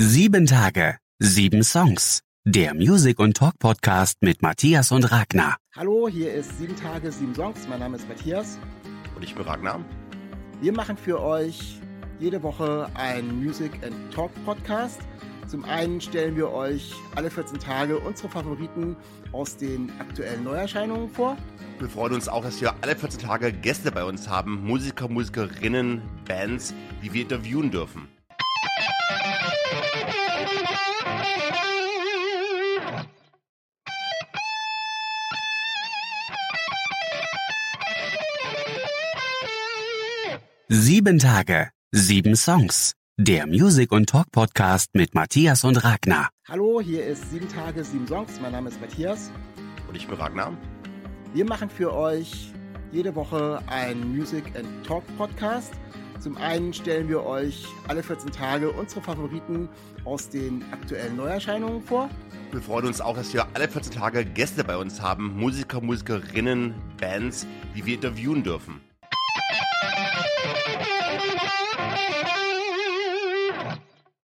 Sieben Tage, sieben Songs. Der Music- und Talk-Podcast mit Matthias und Ragnar. Hallo, hier ist Sieben Tage, sieben Songs. Mein Name ist Matthias. Und ich bin Ragnar. Wir machen für euch jede Woche einen Music and Talk Podcast. Zum einen stellen wir euch alle 14 Tage unsere Favoriten aus den aktuellen Neuerscheinungen vor. Wir freuen uns auch, dass wir alle 14 Tage Gäste bei uns haben, Musiker, Musikerinnen, Bands, die wir interviewen dürfen. Sieben Tage, sieben Songs. Der Music- und Talk-Podcast mit Matthias und Ragnar. Hallo, hier ist Sieben Tage, sieben Songs. Mein Name ist Matthias. Und ich bin Ragnar. Wir machen für euch jede Woche einen Music and Talk Podcast. Zum einen stellen wir euch alle 14 Tage unsere Favoriten aus den aktuellen Neuerscheinungen vor. Wir freuen uns auch, dass wir alle 14 Tage Gäste bei uns haben, Musiker, Musikerinnen, Bands, die wir interviewen dürfen.